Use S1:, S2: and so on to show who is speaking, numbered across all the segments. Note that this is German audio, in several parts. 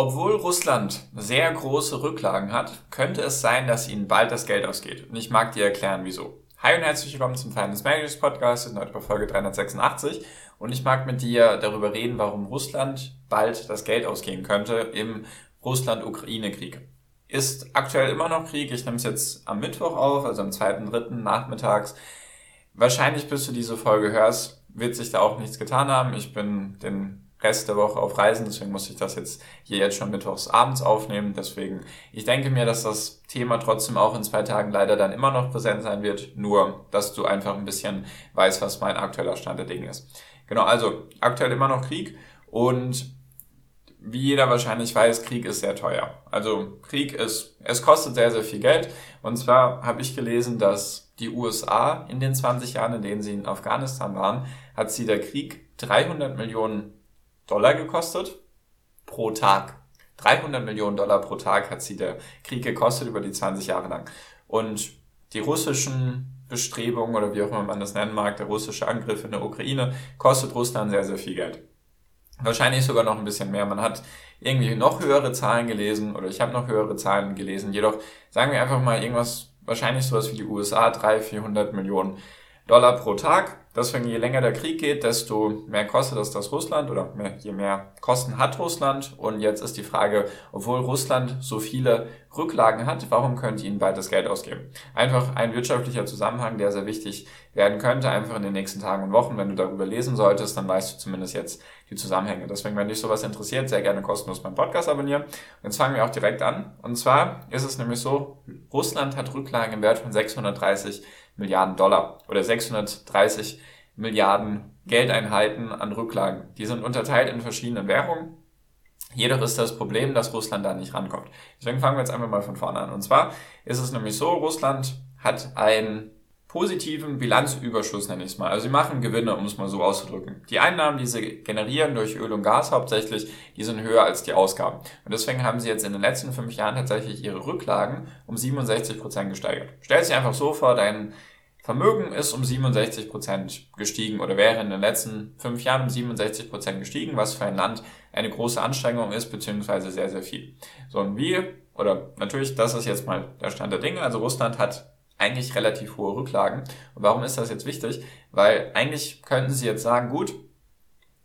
S1: Obwohl Russland sehr große Rücklagen hat, könnte es sein, dass ihnen bald das Geld ausgeht. Und ich mag dir erklären, wieso. Hi und herzlich willkommen zum Finance Magics Podcast. Wir sind heute bei Folge 386 und ich mag mit dir darüber reden, warum Russland bald das Geld ausgehen könnte im Russland-Ukraine-Krieg. Ist aktuell immer noch Krieg. Ich nehme es jetzt am Mittwoch auf, also am 2.3. nachmittags. Wahrscheinlich, bis du diese Folge hörst, wird sich da auch nichts getan haben. Ich bin den Rest der Woche auf Reisen, deswegen muss ich das jetzt hier jetzt schon mittwochs abends aufnehmen. Deswegen, ich denke mir, dass das Thema trotzdem auch in zwei Tagen leider dann immer noch präsent sein wird, nur dass du einfach ein bisschen weißt, was mein aktueller Stand der Dinge ist. Genau, also aktuell immer noch Krieg und wie jeder wahrscheinlich weiß, Krieg ist sehr teuer. Also Krieg ist, es kostet sehr, sehr viel Geld. Und zwar habe ich gelesen, dass die USA in den 20 Jahren, in denen sie in Afghanistan waren, hat sie der Krieg 300 Millionen Dollar gekostet pro Tag. 300 Millionen Dollar pro Tag hat sie der Krieg gekostet über die 20 Jahre lang. Und die russischen Bestrebungen oder wie auch immer man das nennen mag, der russische Angriff in der Ukraine, kostet Russland sehr, sehr viel Geld. Wahrscheinlich sogar noch ein bisschen mehr. Man hat irgendwie noch höhere Zahlen gelesen oder ich habe noch höhere Zahlen gelesen. Jedoch sagen wir einfach mal irgendwas, wahrscheinlich sowas wie die USA, 300, 400 Millionen Dollar pro Tag. Deswegen, je länger der Krieg geht, desto mehr kostet es das Russland oder mehr, je mehr Kosten hat Russland. Und jetzt ist die Frage, obwohl Russland so viele Rücklagen hat, warum könnte ihnen bald das Geld ausgeben? Einfach ein wirtschaftlicher Zusammenhang, der sehr wichtig werden könnte, einfach in den nächsten Tagen und Wochen. Wenn du darüber lesen solltest, dann weißt du zumindest jetzt die Zusammenhänge. Deswegen, wenn dich sowas interessiert, sehr gerne kostenlos meinen Podcast abonnieren. Und jetzt fangen wir auch direkt an. Und zwar ist es nämlich so, Russland hat Rücklagen im Wert von 630 Milliarden Dollar oder 630 Milliarden Geldeinheiten an Rücklagen. Die sind unterteilt in verschiedenen Währungen. Jedoch ist das Problem, dass Russland da nicht rankommt. Deswegen fangen wir jetzt einfach mal von vorne an. Und zwar ist es nämlich so, Russland hat einen positiven Bilanzüberschuss, nenne ich es mal. Also sie machen Gewinne, um es mal so auszudrücken. Die Einnahmen, die sie generieren durch Öl und Gas hauptsächlich, die sind höher als die Ausgaben. Und deswegen haben sie jetzt in den letzten fünf Jahren tatsächlich ihre Rücklagen um 67 Prozent gesteigert. Stell dir einfach so vor, dein Vermögen ist um 67 Prozent gestiegen oder wäre in den letzten fünf Jahren um 67 Prozent gestiegen, was für ein Land eine große Anstrengung ist, beziehungsweise sehr, sehr viel. So, und wir, oder natürlich, das ist jetzt mal der Stand der Dinge, also Russland hat eigentlich relativ hohe Rücklagen. Und warum ist das jetzt wichtig? Weil eigentlich könnten sie jetzt sagen, gut,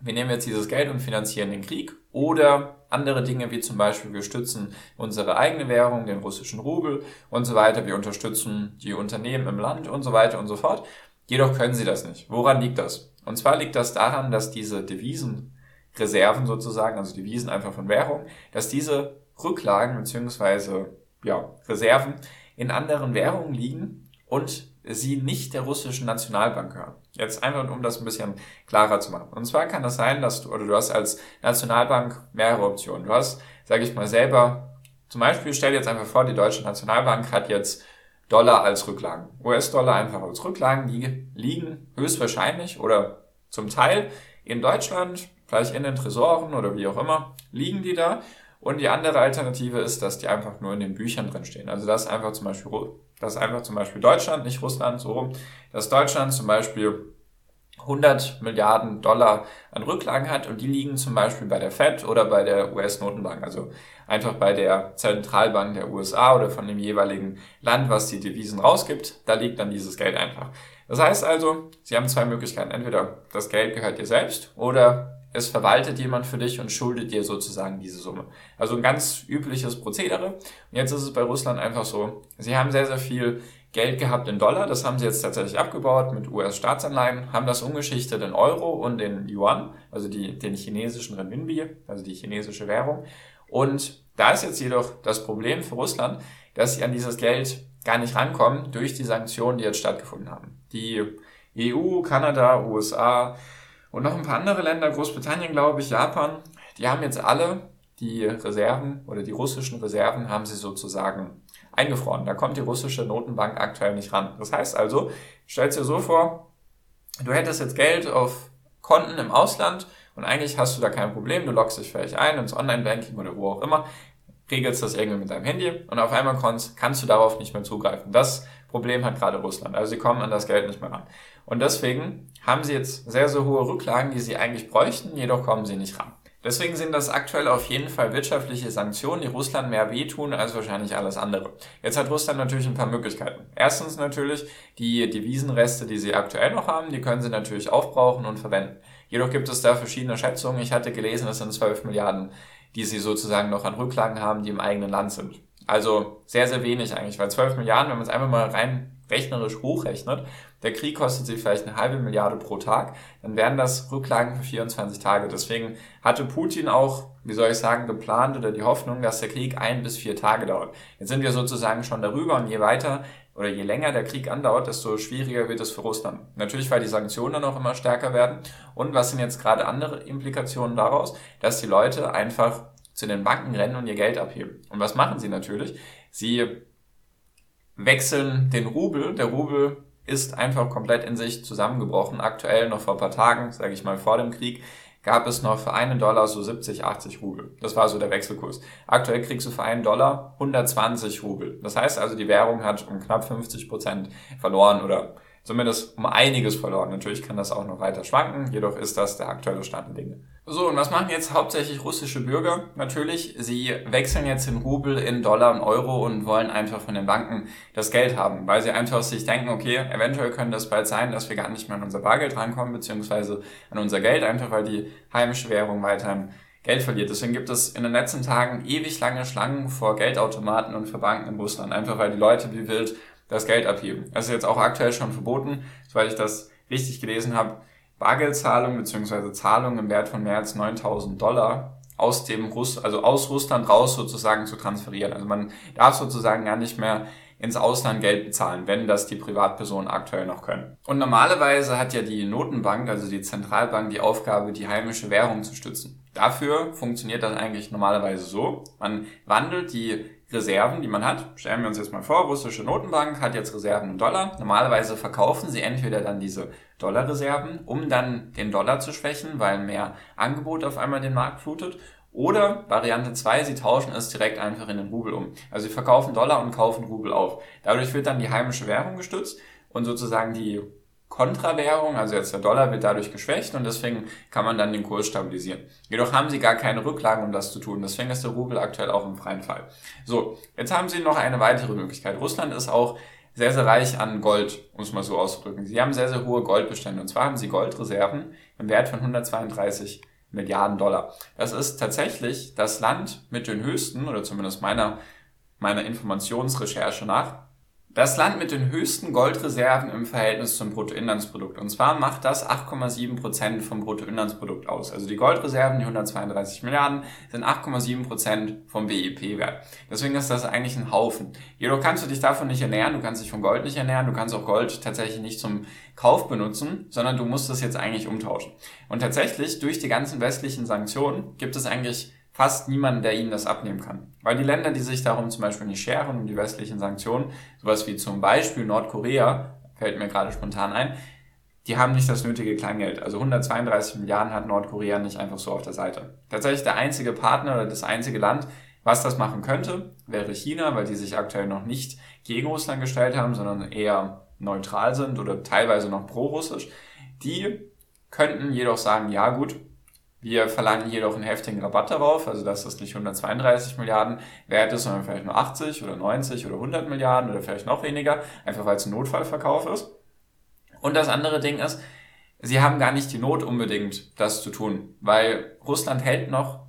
S1: wir nehmen jetzt dieses Geld und finanzieren den Krieg oder andere Dinge wie zum Beispiel wir stützen unsere eigene Währung, den russischen Rubel und so weiter. Wir unterstützen die Unternehmen im Land und so weiter und so fort. Jedoch können sie das nicht. Woran liegt das? Und zwar liegt das daran, dass diese Devisenreserven sozusagen, also Devisen einfach von Währung, dass diese Rücklagen beziehungsweise ja, Reserven in anderen Währungen liegen und sie nicht der russischen Nationalbank gehören. Jetzt einfach, um das ein bisschen klarer zu machen. Und zwar kann das sein, dass du, oder du hast als Nationalbank mehrere Optionen. Du hast, sage ich mal, selber, zum Beispiel stell dir jetzt einfach vor, die Deutsche Nationalbank hat jetzt Dollar als Rücklagen. US-Dollar einfach als Rücklagen, die liegen höchstwahrscheinlich oder zum Teil in Deutschland, vielleicht in den Tresoren oder wie auch immer, liegen die da. Und die andere Alternative ist, dass die einfach nur in den Büchern drin stehen. Also das ist einfach zum Beispiel dass einfach zum Beispiel Deutschland, nicht Russland, so rum, dass Deutschland zum Beispiel 100 Milliarden Dollar an Rücklagen hat und die liegen zum Beispiel bei der Fed oder bei der US-Notenbank, also einfach bei der Zentralbank der USA oder von dem jeweiligen Land, was die Devisen rausgibt, da liegt dann dieses Geld einfach. Das heißt also, Sie haben zwei Möglichkeiten. Entweder das Geld gehört dir selbst oder es verwaltet jemand für dich und schuldet dir sozusagen diese Summe. Also ein ganz übliches Prozedere. Und jetzt ist es bei Russland einfach so, sie haben sehr, sehr viel Geld gehabt in Dollar, das haben sie jetzt tatsächlich abgebaut mit US-Staatsanleihen, haben das umgeschichtet in Euro und in Yuan, also die, den chinesischen Renminbi, also die chinesische Währung. Und da ist jetzt jedoch das Problem für Russland, dass sie an dieses Geld gar nicht rankommen durch die Sanktionen, die jetzt stattgefunden haben. Die EU, Kanada, USA, und noch ein paar andere Länder, Großbritannien, glaube ich, Japan, die haben jetzt alle die Reserven oder die russischen Reserven haben sie sozusagen eingefroren. Da kommt die russische Notenbank aktuell nicht ran. Das heißt also, stell dir so vor, du hättest jetzt Geld auf Konten im Ausland und eigentlich hast du da kein Problem. Du loggst dich vielleicht ein ins Online-Banking oder wo auch immer, regelst das irgendwie mit deinem Handy und auf einmal kannst, kannst du darauf nicht mehr zugreifen. Das Problem hat gerade Russland. Also sie kommen an das Geld nicht mehr ran. Und deswegen haben sie jetzt sehr, sehr hohe Rücklagen, die sie eigentlich bräuchten, jedoch kommen sie nicht ran. Deswegen sind das aktuell auf jeden Fall wirtschaftliche Sanktionen, die Russland mehr wehtun als wahrscheinlich alles andere. Jetzt hat Russland natürlich ein paar Möglichkeiten. Erstens natürlich die Devisenreste, die sie aktuell noch haben, die können sie natürlich aufbrauchen und verwenden. Jedoch gibt es da verschiedene Schätzungen. Ich hatte gelesen, es sind 12 Milliarden, die sie sozusagen noch an Rücklagen haben, die im eigenen Land sind. Also sehr, sehr wenig eigentlich, weil 12 Milliarden, wenn man es einfach mal rein rechnerisch hochrechnet, der Krieg kostet sie vielleicht eine halbe Milliarde pro Tag, dann wären das Rücklagen für 24 Tage. Deswegen hatte Putin auch, wie soll ich sagen, geplant oder die Hoffnung, dass der Krieg ein bis vier Tage dauert. Jetzt sind wir sozusagen schon darüber und je weiter oder je länger der Krieg andauert, desto schwieriger wird es für Russland. Natürlich, weil die Sanktionen dann auch immer stärker werden. Und was sind jetzt gerade andere Implikationen daraus? Dass die Leute einfach zu den Banken rennen und ihr Geld abheben. Und was machen sie natürlich? Sie wechseln den Rubel. Der Rubel ist einfach komplett in sich zusammengebrochen. Aktuell noch vor ein paar Tagen, sage ich mal vor dem Krieg, gab es noch für einen Dollar so 70, 80 Rubel. Das war so der Wechselkurs. Aktuell kriegst du für einen Dollar 120 Rubel. Das heißt also, die Währung hat um knapp 50 Prozent verloren oder zumindest um einiges verloren. Natürlich kann das auch noch weiter schwanken, jedoch ist das der aktuelle Stand der Dinge. So, und was machen jetzt hauptsächlich russische Bürger? Natürlich, sie wechseln jetzt den Rubel in Dollar und Euro und wollen einfach von den Banken das Geld haben, weil sie einfach sich denken, okay, eventuell könnte das bald sein, dass wir gar nicht mehr an unser Bargeld rankommen, beziehungsweise an unser Geld, einfach weil die heimische Währung weiterhin Geld verliert. Deswegen gibt es in den letzten Tagen ewig lange Schlangen vor Geldautomaten und für Banken in Russland, einfach weil die Leute wie wild das Geld abheben. Das ist jetzt auch aktuell schon verboten, soweit ich das richtig gelesen habe. Bargeldzahlungen bzw. Zahlungen im Wert von mehr als 9000 Dollar aus dem Russ, also aus Russland raus sozusagen zu transferieren. Also man darf sozusagen gar nicht mehr ins Ausland Geld bezahlen, wenn das die Privatpersonen aktuell noch können. Und normalerweise hat ja die Notenbank, also die Zentralbank, die Aufgabe, die heimische Währung zu stützen. Dafür funktioniert das eigentlich normalerweise so. Man wandelt die Reserven, die man hat. Stellen wir uns jetzt mal vor, russische Notenbank hat jetzt Reserven in Dollar. Normalerweise verkaufen sie entweder dann diese Dollarreserven, um dann den Dollar zu schwächen, weil mehr Angebot auf einmal den Markt flutet. Oder Variante 2, sie tauschen es direkt einfach in den Rubel um. Also sie verkaufen Dollar und kaufen Rubel auf. Dadurch wird dann die heimische Währung gestützt und sozusagen die Kontrawährung, also jetzt der Dollar wird dadurch geschwächt und deswegen kann man dann den Kurs stabilisieren. Jedoch haben sie gar keine Rücklagen, um das zu tun. Deswegen ist der Rubel aktuell auch im freien Fall. So, jetzt haben sie noch eine weitere Möglichkeit. Russland ist auch sehr, sehr reich an Gold, um es mal so auszudrücken. Sie haben sehr, sehr hohe Goldbestände. Und zwar haben sie Goldreserven im Wert von 132 Milliarden Dollar. Das ist tatsächlich das Land mit den höchsten, oder zumindest meiner, meiner Informationsrecherche nach, das Land mit den höchsten Goldreserven im Verhältnis zum Bruttoinlandsprodukt. Und zwar macht das 8,7 Prozent vom Bruttoinlandsprodukt aus. Also die Goldreserven, die 132 Milliarden, sind 8,7 Prozent vom BIP-Wert. Deswegen ist das eigentlich ein Haufen. Jedoch kannst du dich davon nicht ernähren, du kannst dich von Gold nicht ernähren, du kannst auch Gold tatsächlich nicht zum Kauf benutzen, sondern du musst das jetzt eigentlich umtauschen. Und tatsächlich, durch die ganzen westlichen Sanktionen gibt es eigentlich fast niemanden, der ihnen das abnehmen kann. Weil die Länder, die sich darum zum Beispiel nicht scheren, um die westlichen Sanktionen, sowas wie zum Beispiel Nordkorea, fällt mir gerade spontan ein, die haben nicht das nötige Kleingeld. Also 132 Milliarden hat Nordkorea nicht einfach so auf der Seite. Tatsächlich der einzige Partner oder das einzige Land, was das machen könnte, wäre China, weil die sich aktuell noch nicht gegen Russland gestellt haben, sondern eher neutral sind oder teilweise noch pro-russisch. Die könnten jedoch sagen, ja gut, wir verlangen jedoch einen heftigen Rabatt darauf, also dass das nicht 132 Milliarden wert ist, sondern vielleicht nur 80 oder 90 oder 100 Milliarden oder vielleicht noch weniger, einfach weil es ein Notfallverkauf ist. Und das andere Ding ist, sie haben gar nicht die Not unbedingt, das zu tun, weil Russland hält noch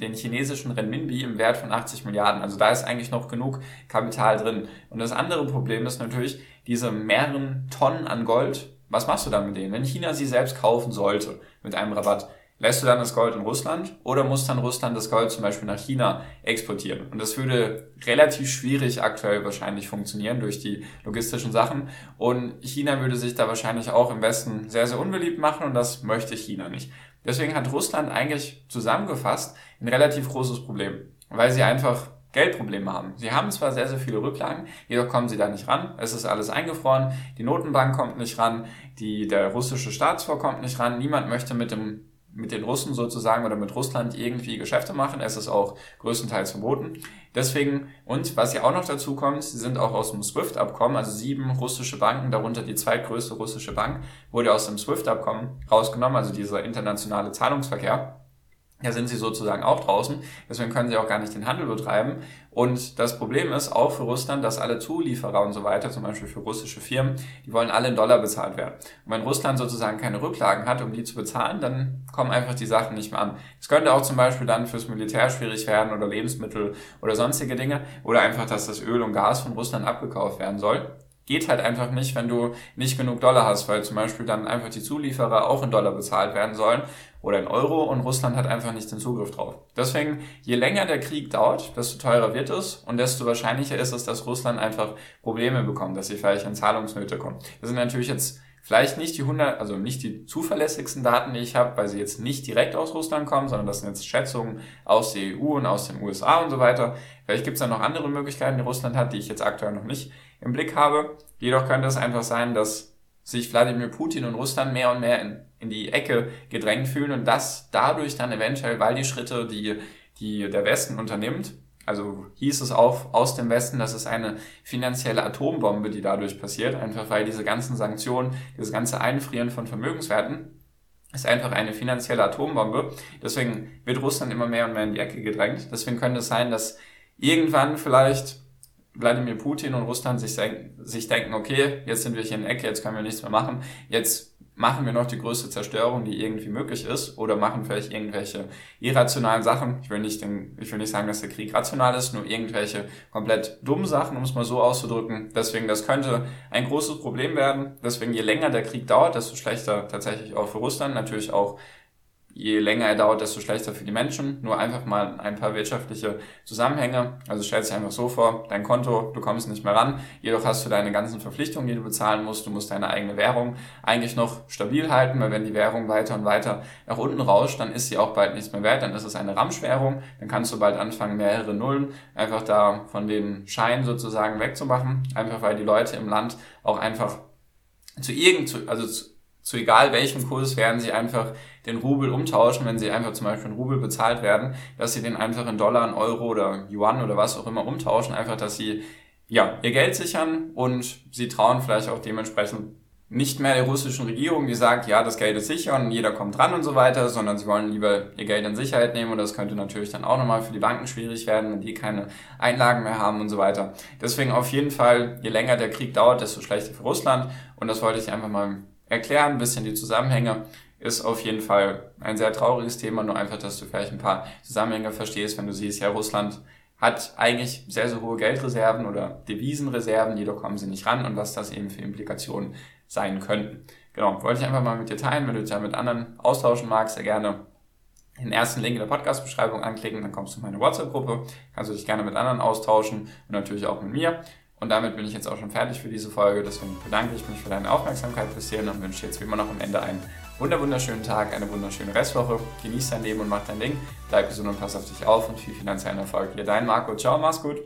S1: den chinesischen Renminbi im Wert von 80 Milliarden. Also da ist eigentlich noch genug Kapital drin. Und das andere Problem ist natürlich diese mehreren Tonnen an Gold. Was machst du dann mit denen? Wenn China sie selbst kaufen sollte mit einem Rabatt, Lässt du dann das Gold in Russland oder muss dann Russland das Gold zum Beispiel nach China exportieren? Und das würde relativ schwierig aktuell wahrscheinlich funktionieren durch die logistischen Sachen. Und China würde sich da wahrscheinlich auch im Westen sehr, sehr unbeliebt machen und das möchte China nicht. Deswegen hat Russland eigentlich zusammengefasst ein relativ großes Problem, weil sie einfach Geldprobleme haben. Sie haben zwar sehr, sehr viele Rücklagen, jedoch kommen sie da nicht ran. Es ist alles eingefroren, die Notenbank kommt nicht ran, die, der russische Staatsfonds kommt nicht ran, niemand möchte mit dem mit den Russen sozusagen oder mit Russland irgendwie Geschäfte machen. Es ist auch größtenteils verboten. Deswegen, und was ja auch noch dazu kommt, sie sind auch aus dem SWIFT-Abkommen, also sieben russische Banken, darunter die zweitgrößte russische Bank, wurde aus dem SWIFT-Abkommen rausgenommen, also dieser internationale Zahlungsverkehr. Da sind sie sozusagen auch draußen. Deswegen können sie auch gar nicht den Handel betreiben. Und das Problem ist auch für Russland, dass alle Zulieferer und so weiter, zum Beispiel für russische Firmen, die wollen alle in Dollar bezahlt werden. Und wenn Russland sozusagen keine Rücklagen hat, um die zu bezahlen, dann kommen einfach die Sachen nicht mehr an. Es könnte auch zum Beispiel dann fürs Militär schwierig werden oder Lebensmittel oder sonstige Dinge oder einfach, dass das Öl und Gas von Russland abgekauft werden soll geht halt einfach nicht, wenn du nicht genug Dollar hast, weil zum Beispiel dann einfach die Zulieferer auch in Dollar bezahlt werden sollen oder in Euro und Russland hat einfach nicht den Zugriff drauf. Deswegen, je länger der Krieg dauert, desto teurer wird es und desto wahrscheinlicher ist es, dass Russland einfach Probleme bekommt, dass sie vielleicht in Zahlungsnöte kommen. Das sind natürlich jetzt vielleicht nicht die 100, also nicht die zuverlässigsten Daten, die ich habe, weil sie jetzt nicht direkt aus Russland kommen, sondern das sind jetzt Schätzungen aus der EU und aus den USA und so weiter. Vielleicht gibt es da noch andere Möglichkeiten, die Russland hat, die ich jetzt aktuell noch nicht im Blick habe. Jedoch könnte es einfach sein, dass sich Wladimir Putin und Russland mehr und mehr in, in die Ecke gedrängt fühlen und das dadurch dann eventuell, weil die Schritte, die, die der Westen unternimmt, also hieß es auch aus dem Westen, dass es eine finanzielle Atombombe, die dadurch passiert, einfach weil diese ganzen Sanktionen, dieses ganze Einfrieren von Vermögenswerten, ist einfach eine finanzielle Atombombe. Deswegen wird Russland immer mehr und mehr in die Ecke gedrängt. Deswegen könnte es sein, dass irgendwann vielleicht Wladimir Putin und Russland sich, sich denken, okay, jetzt sind wir hier in der Ecke, jetzt können wir nichts mehr machen, jetzt machen wir noch die größte Zerstörung, die irgendwie möglich ist, oder machen vielleicht irgendwelche irrationalen Sachen. Ich will nicht, den, ich will nicht sagen, dass der Krieg rational ist, nur irgendwelche komplett dummen Sachen, um es mal so auszudrücken. Deswegen, das könnte ein großes Problem werden. Deswegen, je länger der Krieg dauert, desto schlechter tatsächlich auch für Russland, natürlich auch je länger er dauert, desto schlechter für die Menschen. Nur einfach mal ein paar wirtschaftliche Zusammenhänge. Also stell dir einfach so vor, dein Konto, du kommst nicht mehr ran, jedoch hast du deine ganzen Verpflichtungen, die du bezahlen musst. Du musst deine eigene Währung eigentlich noch stabil halten, weil wenn die Währung weiter und weiter nach unten rauscht, dann ist sie auch bald nichts mehr wert, dann ist es eine Ramschwährung, dann kannst du bald anfangen, mehrere Nullen einfach da von den Scheinen sozusagen wegzumachen, einfach weil die Leute im Land auch einfach zu irgend, also zu, zu egal welchem Kurs werden sie einfach den Rubel umtauschen, wenn sie einfach zum Beispiel in Rubel bezahlt werden, dass sie den einfach in Dollar, in Euro oder Yuan oder was auch immer umtauschen, einfach, dass sie ja, ihr Geld sichern und sie trauen vielleicht auch dementsprechend nicht mehr der russischen Regierung, die sagt, ja, das Geld ist sicher und jeder kommt dran und so weiter, sondern sie wollen lieber ihr Geld in Sicherheit nehmen und das könnte natürlich dann auch nochmal für die Banken schwierig werden, wenn die keine Einlagen mehr haben und so weiter. Deswegen auf jeden Fall, je länger der Krieg dauert, desto schlechter für Russland und das wollte ich einfach mal erklären, ein bisschen die Zusammenhänge ist auf jeden Fall ein sehr trauriges Thema, nur einfach, dass du vielleicht ein paar Zusammenhänge verstehst, wenn du siehst, ja, Russland hat eigentlich sehr, sehr hohe Geldreserven oder Devisenreserven, jedoch kommen sie nicht ran und was das eben für Implikationen sein könnten. Genau, wollte ich einfach mal mit dir teilen, wenn du dich ja mit anderen austauschen magst, sehr gerne den ersten Link in der Podcast-Beschreibung anklicken, dann kommst du in meine WhatsApp-Gruppe, kannst du dich gerne mit anderen austauschen und natürlich auch mit mir. Und damit bin ich jetzt auch schon fertig für diese Folge. Deswegen bedanke ich mich für deine Aufmerksamkeit bis hierhin und wünsche jetzt wie immer noch am Ende einen wunderschönen Tag, eine wunderschöne Restwoche. Genieß dein Leben und mach dein Ding. Bleib gesund und pass auf dich auf und viel finanziellen Erfolg. Hier dein Marco. Ciao, mach's gut.